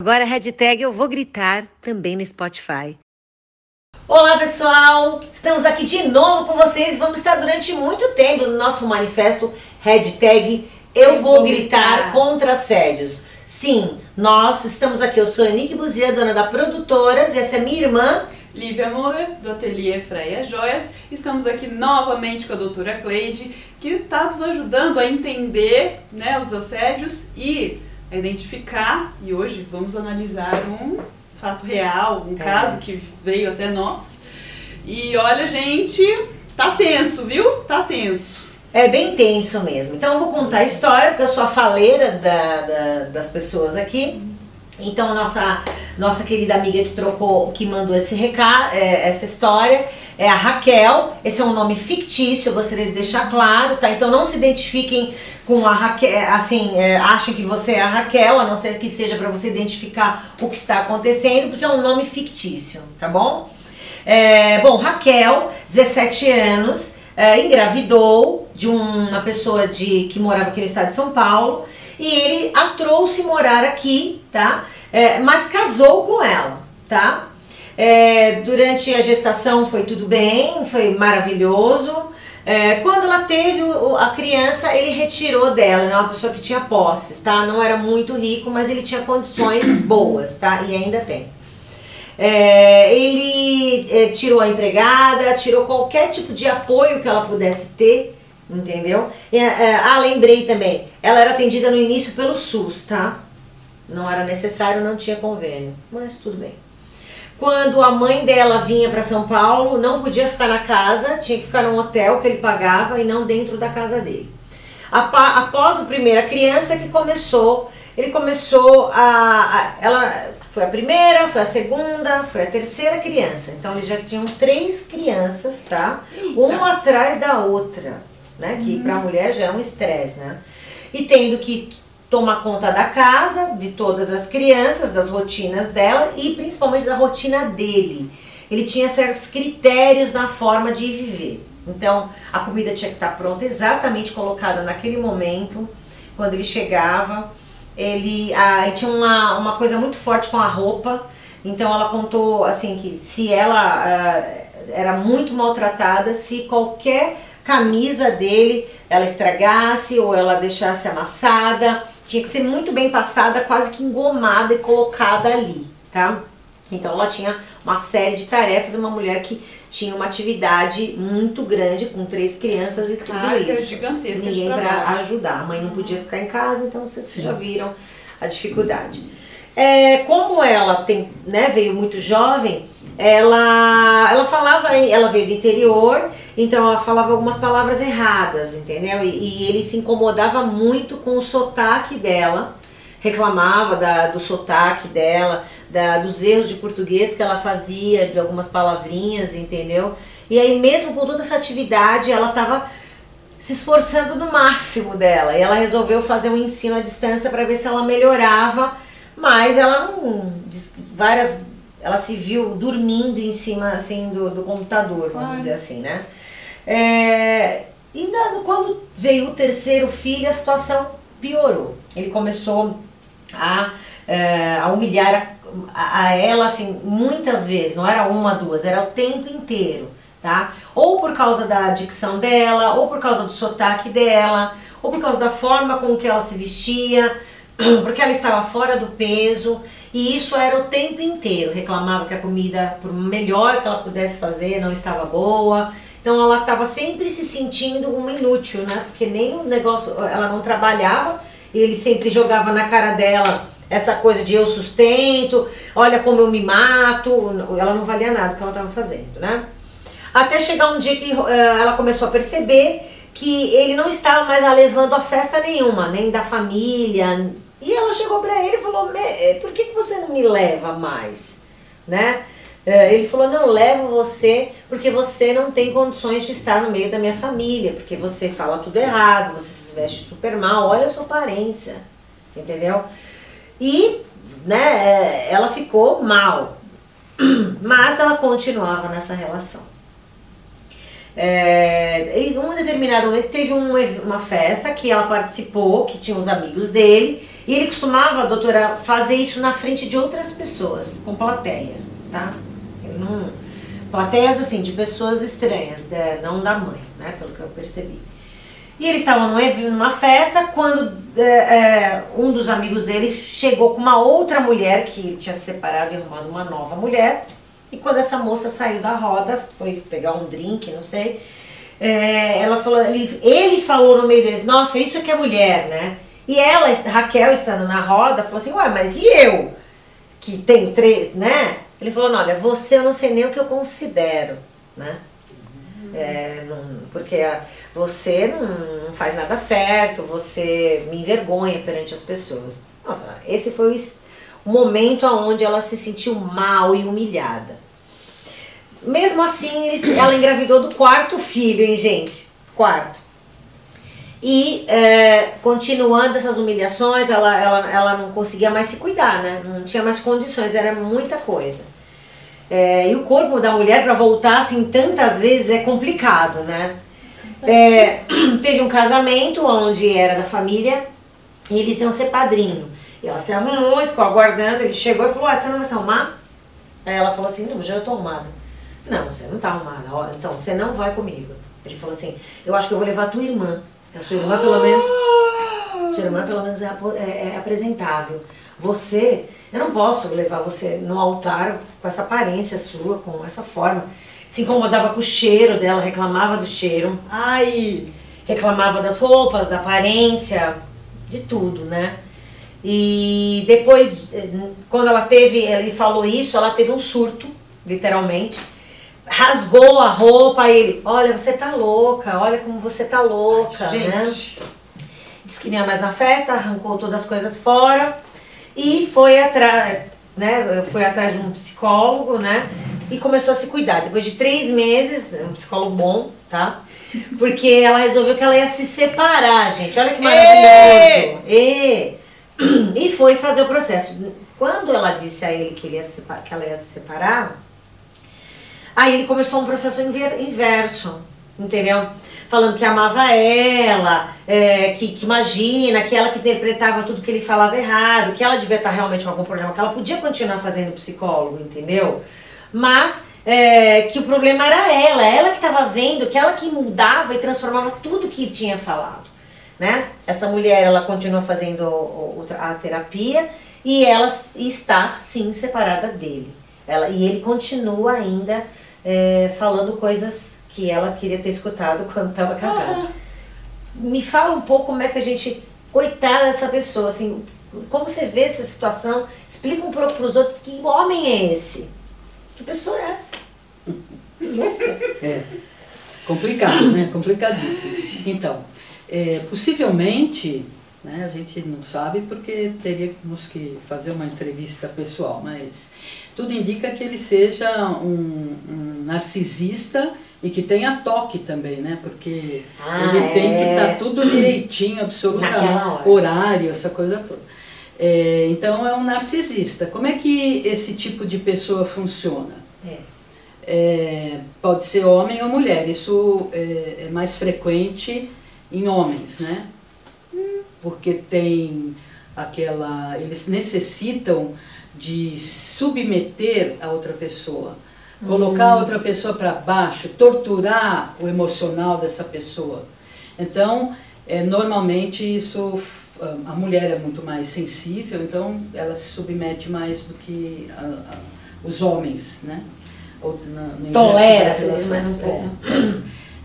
Agora a hashtag eu vou gritar também no Spotify. Olá pessoal, estamos aqui de novo com vocês. Vamos estar durante muito tempo no nosso manifesto hashtag eu vou gritar contra assédios. Sim, nós estamos aqui. Eu sou a Nick Buzia, dona da Produtoras, e essa é minha irmã. Lívia Moura, do Ateliê Freia Joias. Estamos aqui novamente com a doutora Cleide, que está nos ajudando a entender né, os assédios e identificar. E hoje vamos analisar um fato real, um é. caso que veio até nós. E olha, gente, tá tenso, viu? Tá tenso. É bem tenso mesmo. Então eu vou contar a história, porque eu sou a faleira da, da, das pessoas aqui. Então nossa nossa querida amiga que trocou, que mandou esse recado, é, essa história, é a Raquel. Esse é um nome fictício, eu gostaria de deixar claro, tá? Então não se identifiquem com a Raquel, é, assim, é, achem que você é a Raquel, a não ser que seja para você identificar o que está acontecendo, porque é um nome fictício, tá bom? É, bom, Raquel, 17 anos, é, engravidou de uma pessoa de que morava aqui no estado de São Paulo e ele a trouxe morar aqui, tá? É, mas casou com ela, tá? É, durante a gestação foi tudo bem, foi maravilhoso. É, quando ela teve o, a criança, ele retirou dela, era uma pessoa que tinha posses, tá? Não era muito rico, mas ele tinha condições boas, tá? E ainda tem. É, ele é, tirou a empregada, tirou qualquer tipo de apoio que ela pudesse ter, entendeu? E, é, ah, lembrei também, ela era atendida no início pelo SUS, tá? Não era necessário, não tinha convênio, mas tudo bem. Quando a mãe dela vinha para São Paulo, não podia ficar na casa, tinha que ficar num hotel que ele pagava e não dentro da casa dele. Após a primeira criança que começou, ele começou a, a ela foi a primeira, foi a segunda, foi a terceira criança. Então eles já tinham três crianças, tá? Eita. Uma atrás da outra, né? Que para a mulher já é um estresse, né? E tendo que tomar conta da casa, de todas as crianças, das rotinas dela e principalmente da rotina dele. Ele tinha certos critérios na forma de viver. Então, a comida tinha que estar pronta, exatamente colocada naquele momento, quando ele chegava. Ele, ele tinha uma, uma coisa muito forte com a roupa, então ela contou assim que se ela ah, era muito maltratada, se qualquer camisa dele ela estragasse ou ela deixasse amassada, tinha que ser muito bem passada, quase que engomada e colocada ali, tá? Então ela tinha uma série de tarefas, uma mulher que tinha uma atividade muito grande com três crianças e tudo Carga isso. Gigantesca Ninguém para ajudar. A mãe não podia ficar em casa, então vocês Sim. já viram a dificuldade. É, como ela tem, né, veio muito jovem, ela, ela falava, ela veio do interior, então ela falava algumas palavras erradas, entendeu? E, e ele se incomodava muito com o sotaque dela, reclamava da, do sotaque dela, da, dos erros de português que ela fazia, de algumas palavrinhas, entendeu? E aí mesmo com toda essa atividade, ela estava se esforçando no máximo dela. E ela resolveu fazer um ensino à distância para ver se ela melhorava, mas ela não várias ela se viu dormindo em cima assim do, do computador, vamos Ai. dizer assim, né? É, e na, quando veio o terceiro filho, a situação piorou. Ele começou a, é, a humilhar a, a, ela assim muitas vezes, não era uma, duas, era o tempo inteiro, tá? Ou por causa da dicção dela, ou por causa do sotaque dela, ou por causa da forma com que ela se vestia, porque ela estava fora do peso. E isso era o tempo inteiro. Reclamava que a comida, por melhor que ela pudesse fazer, não estava boa. Então ela estava sempre se sentindo uma inútil, né? Porque nem o negócio, ela não trabalhava, ele sempre jogava na cara dela essa coisa de eu sustento, olha como eu me mato. Ela não valia nada o que ela estava fazendo, né? Até chegar um dia que uh, ela começou a perceber que ele não estava mais levando a festa nenhuma, nem da família, e ela chegou para ele e falou: eh, por que, que você não me leva mais? Né? Eh, ele falou: não, levo você porque você não tem condições de estar no meio da minha família, porque você fala tudo errado, você se veste super mal, olha a sua aparência, entendeu? E né, eh, ela ficou mal, mas ela continuava nessa relação. É, em um determinado momento teve uma, festa que ela participou, que tinha os amigos dele, E ele costumava, doutora, fazer isso na frente de outras pessoas, com plateia, tá? Não, plateias assim, de pessoas estranhas, né? não da mãe, né? Pelo que eu percebi. E eles estavam numa festa quando é, é, um dos amigos dele chegou com uma outra mulher que ele tinha se separado e arrumado uma nova mulher. E quando essa moça saiu da roda, foi pegar um drink, não sei, é, ela falou, ele, ele falou no meio deles, nossa, isso aqui é mulher, né? E ela, Raquel, estando na roda, falou assim, ué, mas e eu? Que tenho três, né? Ele falou, olha, você eu não sei nem o que eu considero, né? É, não, porque você não, faz nada certo, você me envergonha perante as pessoas. Nossa, esse foi o momento onde ela se sentiu mal e humilhada. Mesmo assim, ela engravidou do quarto filho, hein, gente? Quarto. E é, continuando essas humilhações, ela, ela, ela não conseguia mais se cuidar, né? Não tinha mais condições, era muita coisa. É, e o corpo da mulher para voltar assim tantas vezes é complicado, né? É, teve um casamento onde era da família e eles iam ser padrinho. E ela se arrumou e ficou aguardando. Ele chegou e falou: ah, Você não vai se arrumar? Aí ela falou assim: Não, já eu tô arrumada. Não, você não tá arrumada. Olha, então você não vai comigo. Ele falou assim: Eu acho que eu vou levar tua irmã. A sua irmã, pelo menos. Sua irmã, pelo menos, é, é, é apresentável. Você, eu não posso levar você no altar com essa aparência sua, com essa forma. Se incomodava com o cheiro dela, reclamava do cheiro. Ai! Reclamava das roupas, da aparência, de tudo, né? E depois, quando ela teve, ele falou isso, ela teve um surto, literalmente. Rasgou a roupa, ele, olha, você tá louca, olha como você tá louca, Ai, né? Disse que não ia mais na festa, arrancou todas as coisas fora e foi atrás, né, foi atrás de um psicólogo, né, e começou a se cuidar. Depois de três meses, um psicólogo bom, tá? Porque ela resolveu que ela ia se separar, gente. Olha que maravilhoso. E, e foi fazer o processo. Quando ela disse a ele que, ele ia se, que ela ia se separar, aí ele começou um processo inverso, entendeu? falando que amava ela, é, que, que, imagina, que ela que interpretava tudo que ele falava errado, que ela devia estar realmente com algum problema, que ela podia continuar fazendo psicólogo, entendeu? Mas é, que o problema era ela, ela que estava vendo, que ela que mudava e transformava tudo que tinha falado. Né? Essa mulher ela continua fazendo a terapia e ela está sim separada dele. Ela, e ele continua ainda é, falando coisas que ela queria ter escutado quando estava casada. Me fala um pouco como é que a gente, coitada dessa pessoa, assim, como você vê essa situação? Explica um pouco para os outros que homem é esse? Que pessoa é essa? Louca. É. Complicado, né? Complicadíssimo. Então, é, possivelmente, né, a gente não sabe porque teríamos que fazer uma entrevista pessoal, mas tudo indica que ele seja um, um narcisista e que tenha toque também, né? Porque ah, ele é. tem que estar tá tudo direitinho, absolutamente, horário, essa coisa toda. É, então é um narcisista. Como é que esse tipo de pessoa funciona? É. É, pode ser homem ou mulher, isso é, é, mais frequente em homens, né? Porque tem aquela. Eles necessitam de submeter a outra pessoa colocar hum. outra pessoa para baixo, torturar o emocional dessa pessoa. Então, é, normalmente isso a mulher é muito mais sensível, então ela se submete mais do que a, a, os homens, né? Ou na, Tolera, mas não é.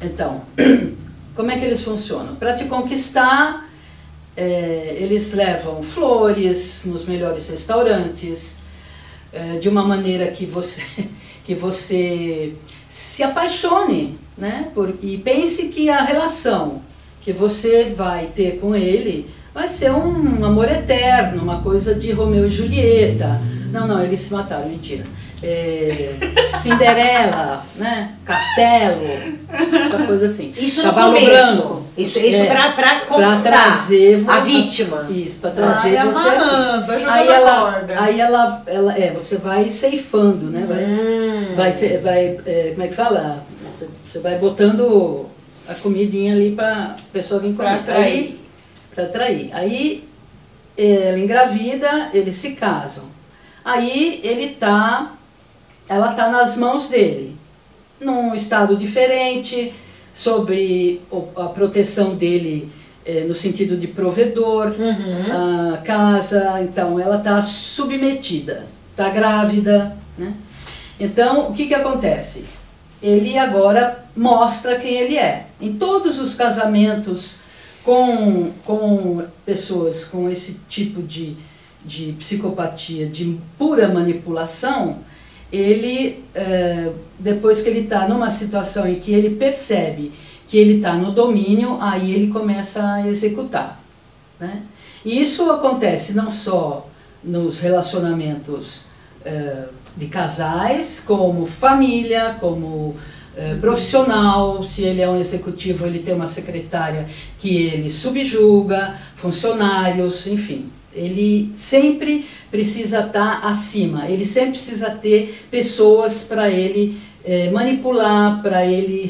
Então, como é que eles funcionam? Para te conquistar, é, eles levam flores nos melhores restaurantes, é, de uma maneira que você que você se apaixone, né? Por, e pense que a relação que você vai ter com ele vai ser um amor eterno, uma coisa de Romeu e Julieta. Não, não, eles se mataram, mentira. É, Cinderela, né? Castelo, essa coisa assim. Isso Cavalo branco. Isso, isso é, para pra conquistar trazer a vítima. Isso, para trazer Ai, você amarrando, aqui. Aí ela, aí ela, ela, é, você vai ceifando, né? Vai, hum. vai, vai é, como é que fala? Você, você vai botando a comidinha ali para a pessoa vir comer. Para atrair. Para atrair. Aí ela engravida, eles se casam. Aí ele tá, ela está nas mãos dele, num estado diferente, sobre a proteção dele é, no sentido de provedor, Uhum. a casa, então ela está submetida, está grávida, né? Então o que que acontece? Ele agora mostra quem ele é. Em todos os casamentos com, com pessoas com esse tipo de, de psicopatia, de pura manipulação, ele, eh, depois que ele está numa situação em que ele percebe que ele está no domínio, aí ele começa a executar. Né? E isso acontece não só nos relacionamentos eh, de casais, como família, como eh, profissional. Se ele é um executivo, ele tem uma secretária que ele subjuga, funcionários, enfim. Ele sempre precisa estar acima, ele sempre precisa ter pessoas para ele eh, manipular, para ele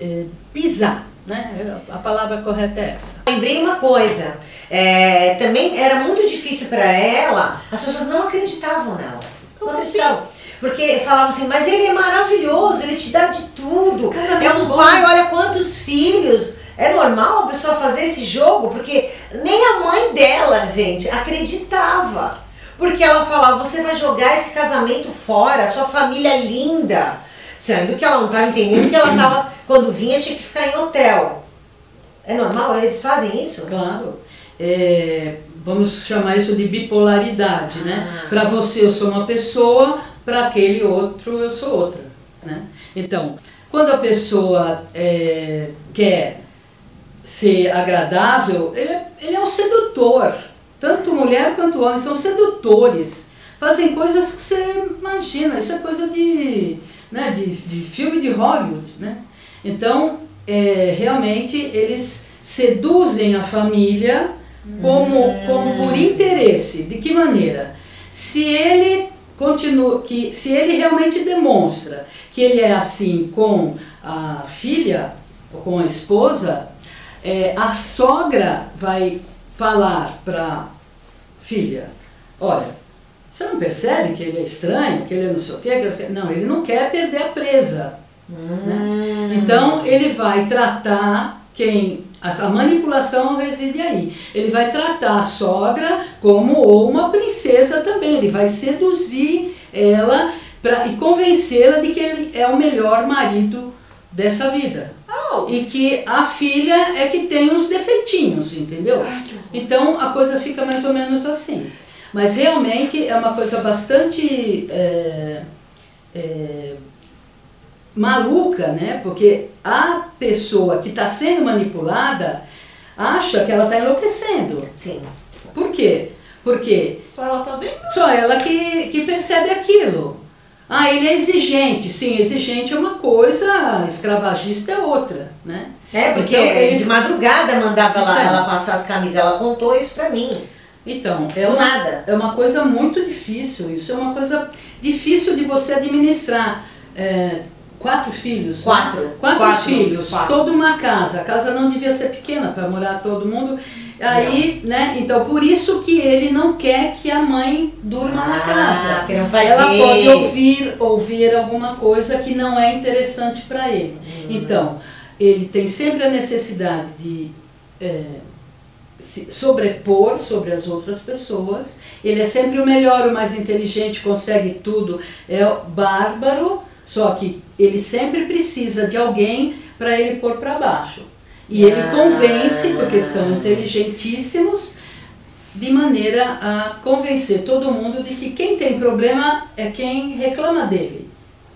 eh, pisar. Né? A palavra correta é essa. Lembrei uma coisa, é, também era muito difícil para ela, as pessoas não acreditavam nela. Não Como acreditavam. Porque falavam assim, mas ele é maravilhoso, ele te dá de tudo. Casamento É um bom. pai, olha quantos filhos. É normal a pessoa fazer esse jogo? Porque nem a mãe dela, gente, acreditava. Porque ela falava, você vai jogar esse casamento fora, sua família é linda. Sendo que ela não estava entendendo que ela tava, quando vinha, tinha que ficar em hotel. É normal? Eles fazem isso? Claro. É, vamos chamar isso de bipolaridade, né? Ah. Para você eu sou uma pessoa, para aquele outro eu sou outra, né? Então, quando a pessoa é, quer ser agradável, ele é, ele é um sedutor. Tanto mulher quanto homem são sedutores. Fazem coisas que você imagina, isso é coisa de, né, de, de filme de Hollywood, né? Então, é, realmente, eles seduzem a família como, como por interesse. De que maneira? Se ele continua, que se ele realmente demonstra que ele é assim com a filha, ou com a esposa, é, a sogra vai falar para filha, olha, você não percebe que ele é estranho, que ele é não sei o quê? que não ele não quer perder a presa. né? Então ele vai tratar quem a a manipulação reside aí. Ele vai tratar a sogra como ou uma princesa também. Ele vai seduzir ela pra, e convencê-la de que ele é o melhor marido dessa vida. Oh, E que a filha é que tem uns defeitinhos, entendeu? Horror. Então a coisa fica mais ou menos assim. Mas realmente é uma coisa bastante é, é, maluca, né? Porque a pessoa que está sendo manipulada acha que ela está enlouquecendo. sim. Por quê? Porque Só ela tá só ela que, que percebe aquilo. Ah, ele é exigente. Sim, exigente é uma coisa, escravagista é outra, né? É, porque Então, ele- de madrugada mandava ela, Então. ela passar as camisas. Ela contou isso pra mim. Então, é uma, nada. é uma coisa muito difícil. Isso é uma coisa difícil de você administrar. É, quatro filhos. né? Quatro. Quatro, Quatro, filhos, quatro. toda uma casa. A casa não devia ser pequena para morar todo mundo. Aí, né? Então, por isso que ele não quer que a mãe durma na Ah, casa. porque não vai Ela ver. pode ouvir, ouvir alguma coisa que não é interessante para ele. Hum. Então, ele tem sempre a necessidade de é, se sobrepor sobre as outras pessoas. Ele é sempre o melhor, o mais inteligente, consegue tudo. É bárbaro, só que ele sempre precisa de alguém para ele pôr para baixo. E ele convence, porque são inteligentíssimos, de maneira a convencer todo mundo de que quem tem problema é quem reclama dele.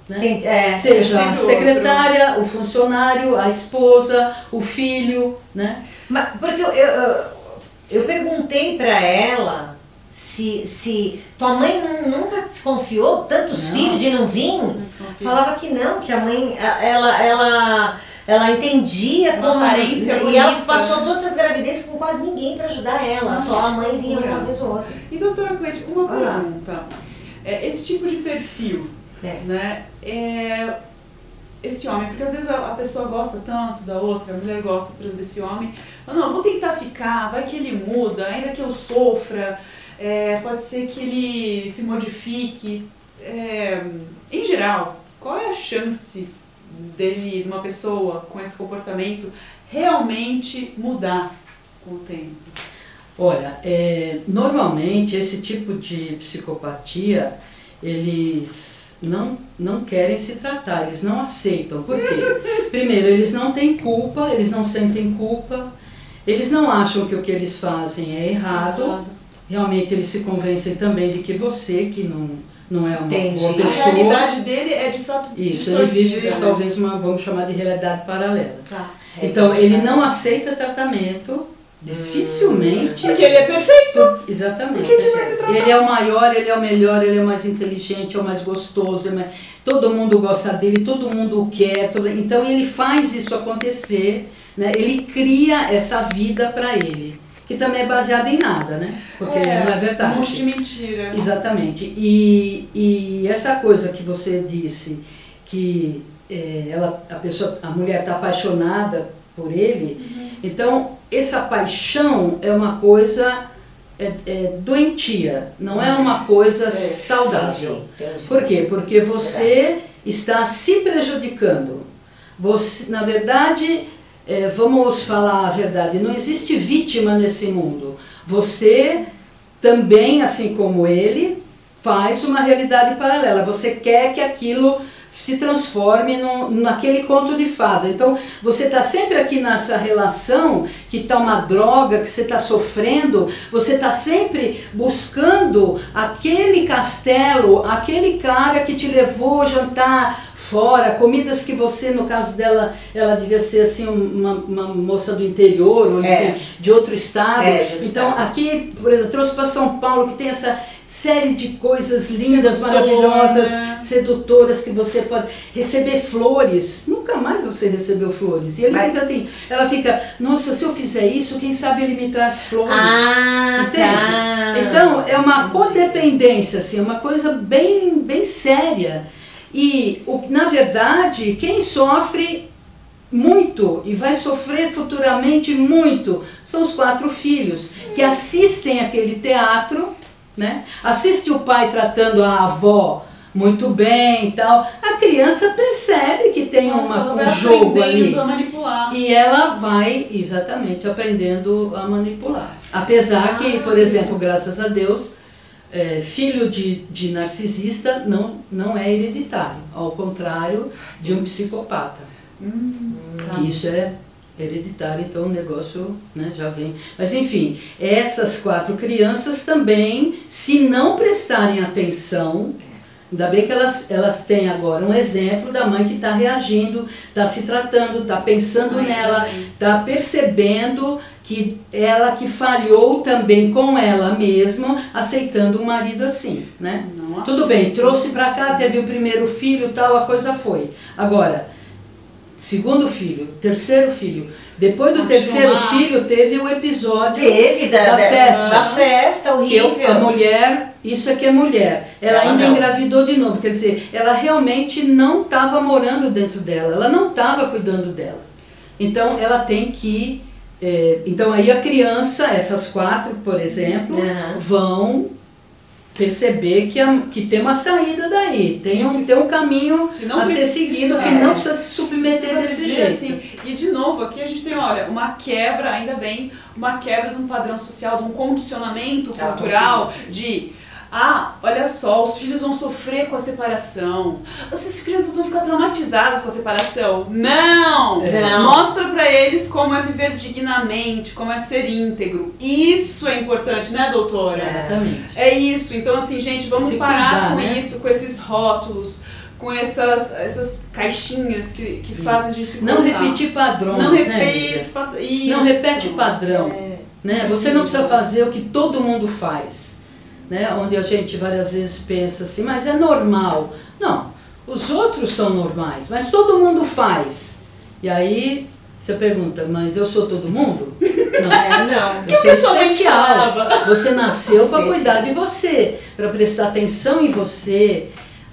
né? Sim, é. Seja a secretária, o funcionário, a esposa, o filho, né? Mas, porque eu, eu, eu- perguntei pra ela se, se tua mãe nu- nunca desconfiou tantos Não. filhos de não vir. Desconfio. Falava que não, que a mãe, ela, ela, ela entendia Uma como. aparência e ela bonita, passou né? todas essas gravidezes com quase ninguém pra ajudar ela. Só a mãe vinha uma vez ou outra. E doutora Cleide, uma pergunta. É, esse tipo de perfil, É. né? É, esse homem, porque às vezes a, a, pessoa gosta tanto da outra, a mulher gosta por exemplo, desse homem, fala, não, vou tentar ficar, vai que ele muda, ainda que eu sofra, é, pode ser que ele se modifique. É, em geral, qual é a chance dele, de uma pessoa com esse comportamento, realmente mudar com o tempo? Olha, é, normalmente esse tipo de psicopatia, eles não, não querem se tratar, eles não aceitam. Por quê? Primeiro, eles não têm culpa, eles não sentem culpa, eles não acham que o que eles fazem é errado. Realmente eles se convencem também de que você, que não, não é uma Entendi. boa pessoa. A realidade dele é de fato Isso, ele vive né? talvez uma, vamos chamar de realidade paralela. Tá. Então, ele não aceita tratamento Dificilmente. Porque ele é perfeito. Exatamente. Porque ele, ele é o maior, ele é o melhor, ele é o mais inteligente, é o mais gostoso. É mais... Todo mundo gosta dele, todo mundo o quer. Todo... Então ele faz isso acontecer, né? ele cria essa vida para ele. Que também é baseada em nada, né? Porque é, não é verdade. Um monte de mentira. Exatamente. E, e essa coisa que você disse, que é, ela, a, pessoa, a mulher está apaixonada por ele, uhum. então essa paixão é uma coisa é, é doentia, não é uma coisa é, saudável. Por quê? Porque você está se prejudicando. Você, na verdade, é, vamos falar a verdade, não existe vítima nesse mundo. Você também, assim como ele, faz uma realidade paralela. Você quer que aquilo se transforme no, naquele conto de fada. Então, você está sempre aqui nessa relação que está uma droga, que você está sofrendo, você está sempre buscando aquele castelo, aquele cara que te levou jantar fora, comidas que você, no caso dela, ela devia ser assim uma, uma moça do interior, ou é. de outro estado. É, então, aqui, por exemplo, trouxe para São Paulo que tem essa série de coisas lindas, Sedutora. maravilhosas, sedutoras que você pode receber flores. Nunca mais você recebeu flores. E ele Mas... fica assim, ela fica, nossa, se eu fizer isso, quem sabe ele me traz flores. Ah, Entende? Tá. Então, é uma codependência, assim, uma coisa bem, bem séria. E, o, na verdade, quem sofre muito e vai sofrer futuramente muito são os quatro filhos que assistem aquele teatro né? Assiste o pai tratando a avó muito bem e tal. A criança percebe que tem Nossa, uma, um jogo ali. E ela vai exatamente aprendendo a manipular. Apesar ah, que, por exemplo, graças a Deus, é, filho de, de narcisista não, não é hereditário, ao contrário de um psicopata. Hum, tá. Isso é hereditário, então o negócio né, já vem. Mas enfim, essas quatro crianças também, se não prestarem atenção, ainda bem que elas, elas têm agora um exemplo da mãe que está reagindo, está se tratando, está pensando nela, está percebendo que ela que falhou também com ela mesma, aceitando um marido assim, né? Tudo bem, trouxe para cá, teve o primeiro filho, tal, a coisa foi. Agora, segundo filho, terceiro filho. Depois do terceiro filho, teve o episódio teve da, da, festa. Da festa, horrível. Que a mulher, isso aqui é mulher, ela, ela ainda não. engravidou de novo. Quer dizer, ela realmente não estava morando dentro dela, ela não estava cuidando dela. Então, ela tem que. É, então, aí a criança, essas quatro, por exemplo, uhum. vão perceber que, a, que tem uma saída daí, tem um, tem um caminho a ser seguido, que é, não precisa se submeter desse jeito. Assim. E de novo, aqui a gente tem, olha, uma quebra, ainda bem, uma quebra de um padrão social, de um condicionamento tá, cultural de ah, olha só, os filhos vão sofrer com a separação. Essas crianças vão ficar traumatizadas com a separação. Não! Não. Mostra para eles como é viver dignamente, como é ser íntegro. Isso é importante, né, doutora? Exatamente. É isso. Então, assim, gente, vamos Se parar cuidar, com né? isso, com esses rótulos com essas, essas caixinhas que, que fazem a gente se Não repetir padrões, não né? Repete, né? Não repete padrão. É, né? Você não precisa fazer o que todo mundo faz né? onde a gente várias vezes pensa assim, mas é normal. Não, os outros são normais, mas todo mundo faz. E aí você pergunta, mas eu sou todo mundo? Não, é, não. Eu sou especial. Você nasceu para cuidar de você, para prestar atenção em você,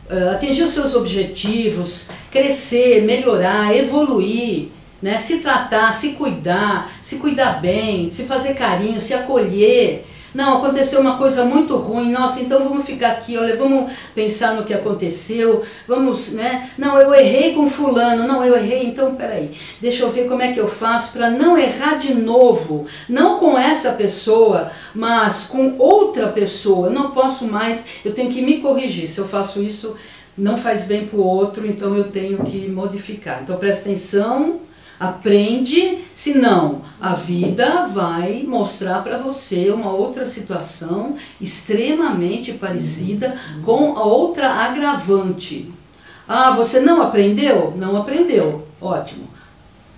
uh, atingir os seus objetivos, crescer, melhorar, evoluir, né? se tratar, se cuidar, se cuidar bem, se fazer carinho, se acolher. Não, aconteceu uma coisa muito ruim, nossa, então vamos ficar aqui, olha, vamos pensar no que aconteceu, vamos, né? Não, eu errei com fulano, não, eu errei, então peraí, deixa eu ver como é que eu faço para não errar de novo, não com essa pessoa, mas com outra pessoa, não posso mais, eu tenho que me corrigir, se eu faço isso, não faz bem para o outro, então eu tenho que modificar. Então presta atenção Aprende, senão a vida vai mostrar para você uma outra situação extremamente parecida com a outra agravante. Ah, você não aprendeu? Não aprendeu. Ótimo.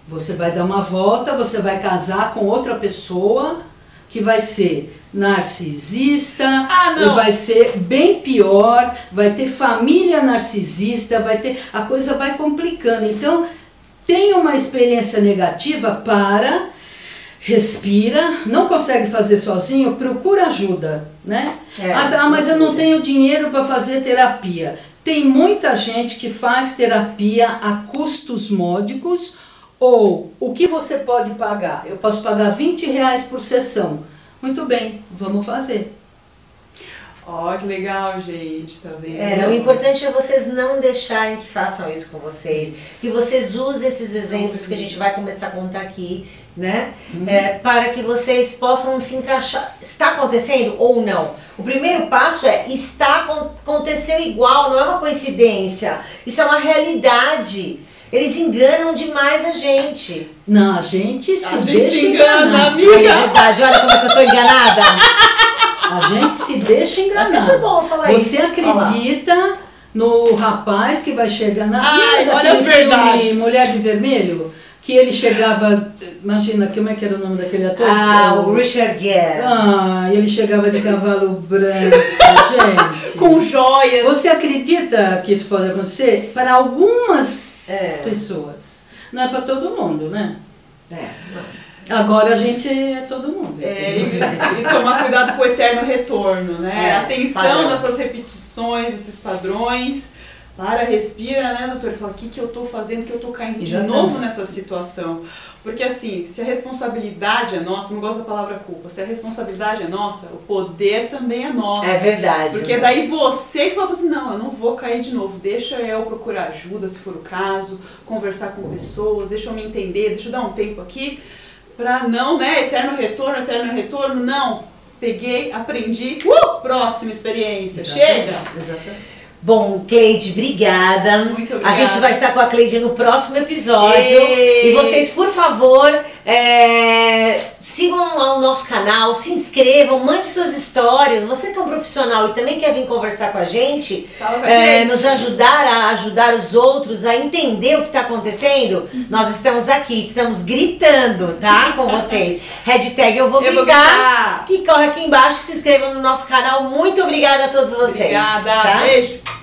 Você vai dar uma volta, você vai casar com outra pessoa que vai ser narcisista, ah, vai ser bem pior, vai ter família narcisista, vai ter a coisa vai complicando. Então, tem uma experiência negativa, para, respira, não consegue fazer sozinho, procura ajuda, né? É, ah, mas eu não tenho dinheiro para fazer terapia. Tem muita gente que faz terapia a custos módicos ou o que você pode pagar? Eu posso pagar 20 reais por sessão. Muito bem, vamos fazer. Ó, oh, que legal, gente, tá vendo? É, o importante é vocês não deixarem que façam isso com vocês, que vocês usem esses exemplos que a gente vai começar a contar aqui, né? Uhum. É, para que vocês possam se encaixar. Está acontecendo ou não? O primeiro passo é está aconteceu igual, não é uma coincidência. Isso é uma realidade. Eles enganam demais a gente. Não, a gente se a gente deixa se engana, enganar. amiga. É verdade, olha como é que eu tô enganada. A gente se deixa enganar. Até foi bom falar Você isso. acredita no rapaz que vai chegar na. Ai, olha as verdades. Mulher de Vermelho? Que ele chegava. Imagina, como é que era o nome daquele ator? Ah, o Richard Gere. Ah, ele chegava de cavalo branco, gente. Com joias. Você acredita que isso pode acontecer? Para algumas É. pessoas. Não é para todo mundo, né? É, não. Agora a gente é todo mundo. É, e, e tomar cuidado com o eterno retorno, né? É, Atenção padrão. nessas repetições, esses padrões. Para, respira, né, doutor? E fala, o que, que eu tô fazendo que eu tô caindo de novo nessa situação? Porque assim, se a responsabilidade é nossa, não gosto da palavra culpa, se a responsabilidade é nossa, o poder também é nosso. É verdade. Porque daí você que fala assim, não, eu não vou cair de novo, deixa eu procurar ajuda se for o caso, conversar com pessoas, deixa eu me entender, deixa eu dar um tempo aqui, pra não, né, eterno retorno, eterno retorno, não. Peguei, aprendi, uh, próxima experiência, chega! Exatamente. Bom, Cleide, obrigada. Muito A obrigada. gente vai estar com a Cleide no próximo episódio. Ei! E vocês, por favor, é, sigam o nosso canal, se inscrevam, mande suas histórias. Você que é um profissional e também quer vir conversar com a gente, é, nos ajudar a ajudar os outros a entender o que está acontecendo, nós estamos aqui, estamos gritando, tá? Com vocês. Hashtag eu vou Eu vou gritar. Que corre aqui embaixo, se inscrevam no nosso canal. Muito obrigada a todos vocês. Obrigada, tá? beijo!